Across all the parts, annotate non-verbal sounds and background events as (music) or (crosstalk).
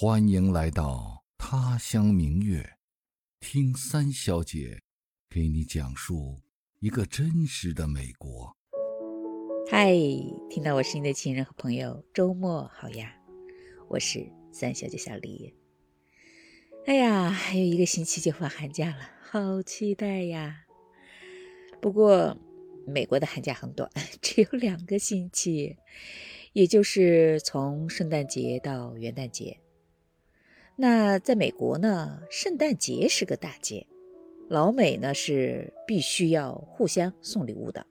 欢迎来到他乡明月，听三小姐给你讲述一个真实的美国。嗨，听到我声音的亲人和朋友，周末好呀！我是三小姐小黎。哎呀，还有一个星期就放寒假了，好期待呀！不过，美国的寒假很短，(laughs) 只有两个星期，也就是从圣诞节到元旦节。那在美国呢，圣诞节是个大节，老美呢是必须要互相送礼物的。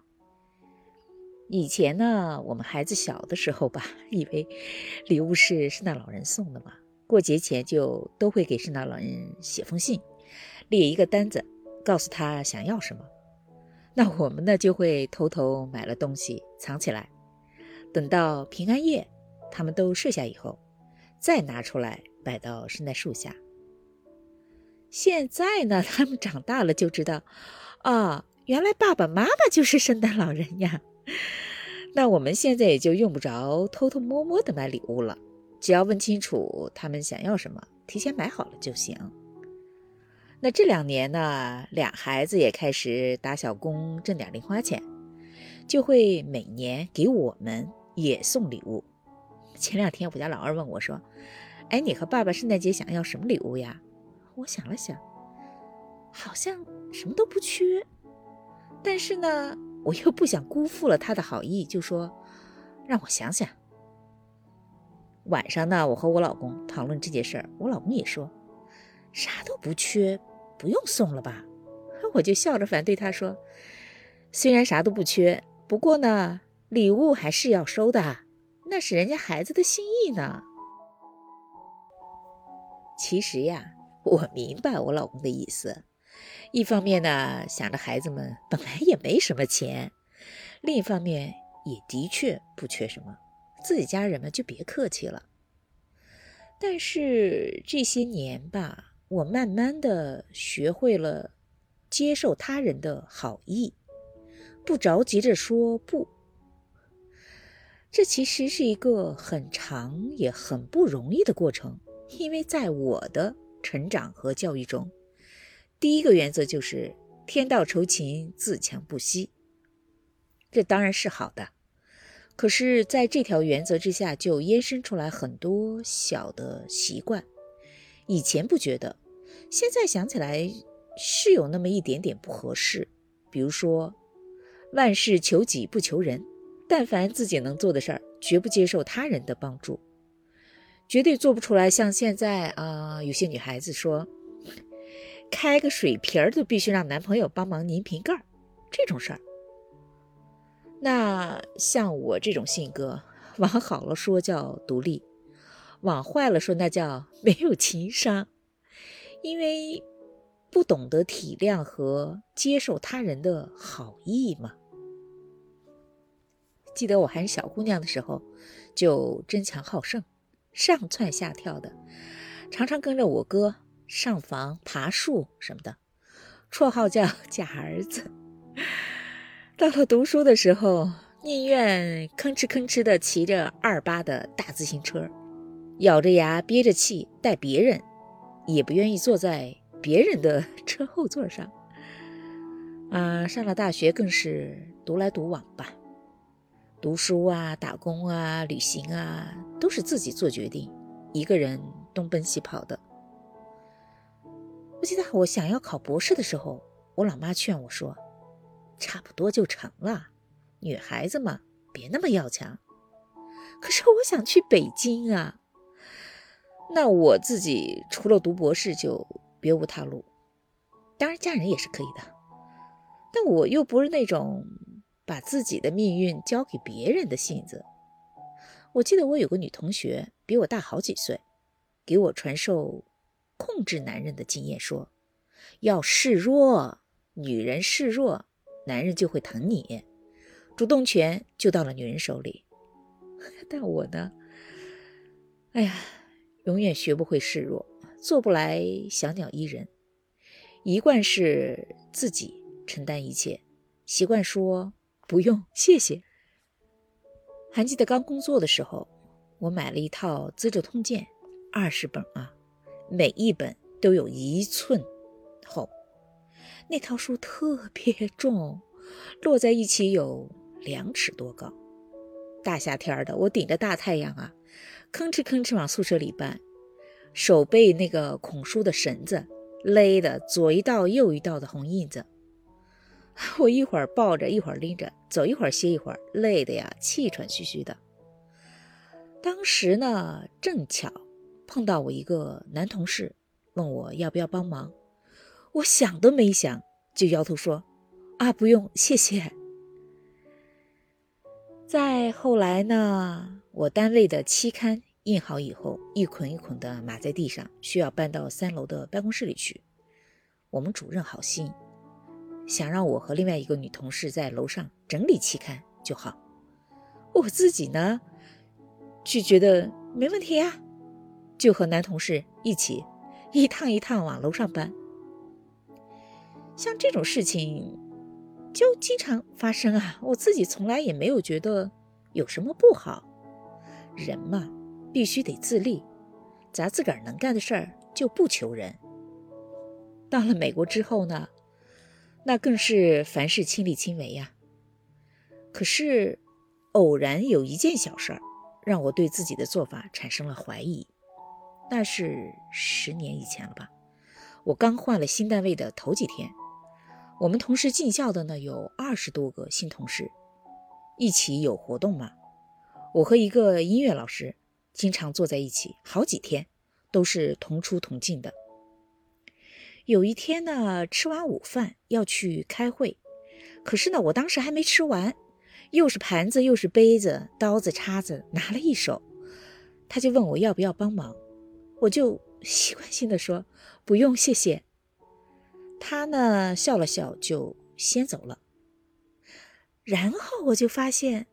以前呢，我们孩子小的时候吧，以为礼物是圣诞老人送的嘛，过节前就都会给圣诞老人写封信，列一个单子，告诉他想要什么。那我们呢就会偷偷买了东西藏起来，等到平安夜他们都睡下以后，再拿出来摆到圣诞树下。现在呢，他们长大了就知道，啊，原来爸爸妈妈就是圣诞老人呀。那我们现在也就用不着偷偷摸摸的买礼物了，只要问清楚他们想要什么，提前买好了就行。那这两年呢，俩孩子也开始打小工挣点零花钱，就会每年给我们也送礼物。前两天我家老二问我说：“哎，你和爸爸圣诞节想要什么礼物呀？”我想了想，好像什么都不缺，但是呢，我又不想辜负了他的好意，就说：“让我想想。”晚上呢，我和我老公讨论这件事儿，我老公也说。啥都不缺，不用送了吧？(laughs) 我就笑着反对他说：“虽然啥都不缺，不过呢，礼物还是要收的，那是人家孩子的心意呢。”其实呀，我明白我老公的意思。一方面呢，想着孩子们本来也没什么钱；另一方面，也的确不缺什么，自己家人们就别客气了。但是这些年吧。我慢慢的学会了接受他人的好意，不着急着说不。这其实是一个很长也很不容易的过程，因为在我的成长和教育中，第一个原则就是“天道酬勤，自强不息”。这当然是好的，可是在这条原则之下，就延伸出来很多小的习惯。以前不觉得，现在想起来是有那么一点点不合适。比如说，万事求己不求人，但凡自己能做的事儿，绝不接受他人的帮助，绝对做不出来。像现在啊，有些女孩子说，开个水瓶儿都必须让男朋友帮忙拧瓶盖儿，这种事儿。那像我这种性格，往好了说叫独立。往坏了说，那叫没有情商，因为不懂得体谅和接受他人的好意嘛。记得我还是小姑娘的时候，就争强好胜，上蹿下跳的，常常跟着我哥上房、爬树什么的，绰号叫假儿子。到了读书的时候，宁愿吭哧吭哧的骑着二八的大自行车。咬着牙憋着气带别人，也不愿意坐在别人的车后座上。啊，上了大学更是独来独往吧，读书啊、打工啊、旅行啊，都是自己做决定，一个人东奔西跑的。我记得我想要考博士的时候，我老妈劝我说：“差不多就成了，女孩子嘛，别那么要强。”可是我想去北京啊。那我自己除了读博士就别无他路，当然嫁人也是可以的，但我又不是那种把自己的命运交给别人的性子。我记得我有个女同学比我大好几岁，给我传授控制男人的经验，说要示弱，女人示弱，男人就会疼你，主动权就到了女人手里。(laughs) 但我呢，哎呀。永远学不会示弱，做不来小鸟依人，一贯是自己承担一切，习惯说不用谢谢。还记得刚工作的时候，我买了一套《资治通鉴》，二十本啊，每一本都有一寸厚。那套书特别重，摞在一起有两尺多高。大夏天的，我顶着大太阳啊，吭哧吭哧往宿舍里搬，手被那个孔书的绳子勒的左一道右一道的红印子。(laughs) 我一会儿抱着，一会儿拎着，走一会儿歇一会儿，累的呀，气喘吁吁的。当时呢，正巧碰到我一个男同事，问我要不要帮忙。我想都没想，就摇头说：“啊，不用，谢谢。”再后来呢，我单位的期刊印好以后，一捆一捆的码在地上，需要搬到三楼的办公室里去。我们主任好心。想让我和另外一个女同事在楼上整理期刊就好，我自己呢，就觉得没问题呀，就和男同事一起一趟一趟往楼上搬。像这种事情就经常发生啊，我自己从来也没有觉得有什么不好。人嘛，必须得自立，咱自个儿能干的事儿就不求人。到了美国之后呢？那更是凡事亲力亲为呀。可是，偶然有一件小事儿，让我对自己的做法产生了怀疑。那是十年以前了吧？我刚换了新单位的头几天，我们同时进校的呢有二十多个新同事，一起有活动嘛。我和一个音乐老师经常坐在一起，好几天都是同出同进的。有一天呢，吃完午饭要去开会，可是呢，我当时还没吃完，又是盘子又是杯子、刀子叉子拿了一手，他就问我要不要帮忙，我就 (laughs) 习惯性的说不用谢谢。他呢笑了笑就先走了，然后我就发现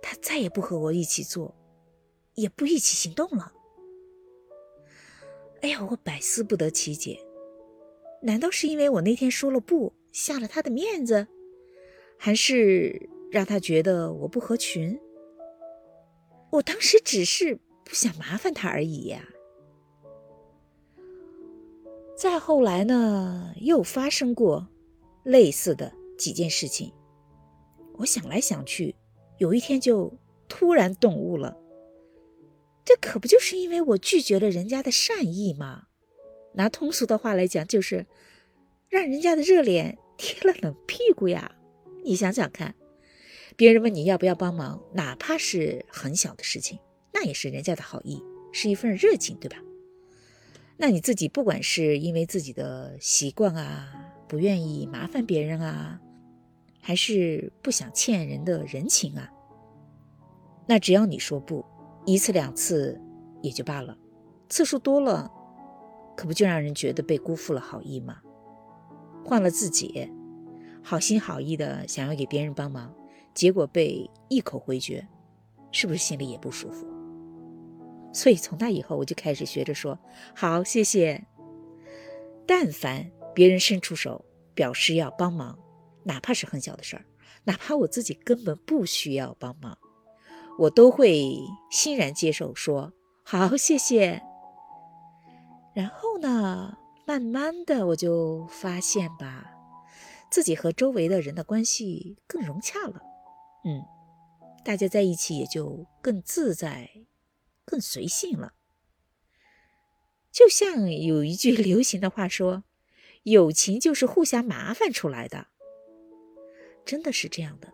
他再也不和我一起做，也不一起行动了。哎呀，我百思不得其解。难道是因为我那天说了不，下了他的面子，还是让他觉得我不合群？我当时只是不想麻烦他而已呀。再后来呢，又发生过类似的几件事情。我想来想去，有一天就突然顿悟了，这可不就是因为我拒绝了人家的善意吗？拿通俗的话来讲，就是让人家的热脸贴了冷屁股呀！你想想看，别人问你要不要帮忙，哪怕是很小的事情，那也是人家的好意，是一份热情，对吧？那你自己不管是因为自己的习惯啊，不愿意麻烦别人啊，还是不想欠人的人情啊，那只要你说不，一次两次也就罢了，次数多了。可不就让人觉得被辜负了好意吗？换了自己，好心好意的想要给别人帮忙，结果被一口回绝，是不是心里也不舒服？所以从那以后，我就开始学着说好，谢谢。但凡别人伸出手表示要帮忙，哪怕是很小的事儿，哪怕我自己根本不需要帮忙，我都会欣然接受，说好，谢谢。然后呢，慢慢的我就发现吧，自己和周围的人的关系更融洽了，嗯，大家在一起也就更自在、更随性了。就像有一句 (laughs) 流行的话说：“友情就是互相麻烦出来的。”真的是这样的，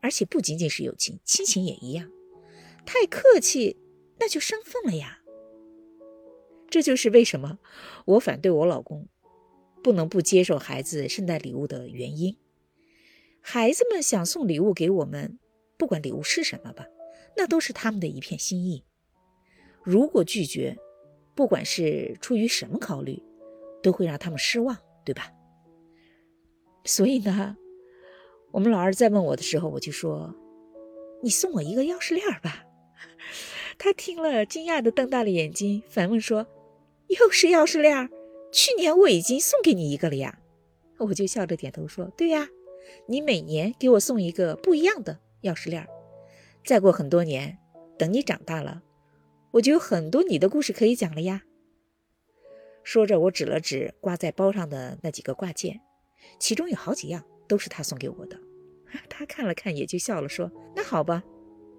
而且不仅仅是友情，亲情也一样。太客气，那就生分了呀。这就是为什么我反对我老公不能不接受孩子圣诞礼物的原因。孩子们想送礼物给我们，不管礼物是什么吧，那都是他们的一片心意。如果拒绝，不管是出于什么考虑，都会让他们失望，对吧？所以呢，我们老二在问我的时候，我就说：“你送我一个钥匙链吧。(laughs) ”他听了，惊讶的瞪大了眼睛，反问说。又是钥匙链，去年我已经送给你一个了呀。我就笑着点头说：“对呀，你每年给我送一个不一样的钥匙链。再过很多年，等你长大了，我就有很多你的故事可以讲了呀。说着，我指了指挂在包上的那几个挂件，其中有好几样都是他送给我的。他看了看，也就笑了，说：“那好吧，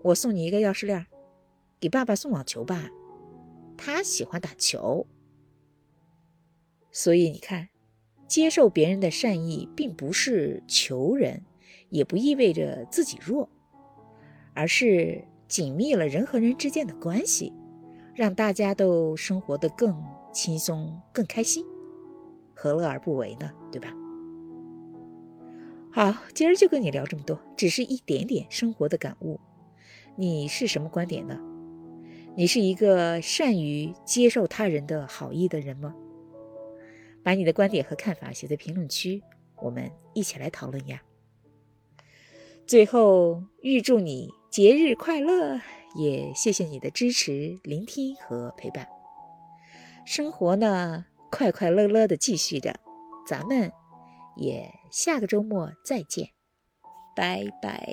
我送你一个钥匙链，给爸爸送网球吧，他喜欢打球。”所以你看，接受别人的善意，并不是求人，也不意味着自己弱，而是紧密了人和人之间的关系，让大家都生活得更轻松、更开心，何乐而不为呢？对吧？好，今儿就跟你聊这么多，只是一点点生活的感悟。你是什么观点呢？你是一个善于接受他人的好意的人吗？把你的观点和看法写在评论区，我们一起来讨论呀。最后，预祝你节日快乐，也谢谢你的支持、聆听和陪伴。生活呢，快快乐乐的继续着，咱们也下个周末再见，拜拜。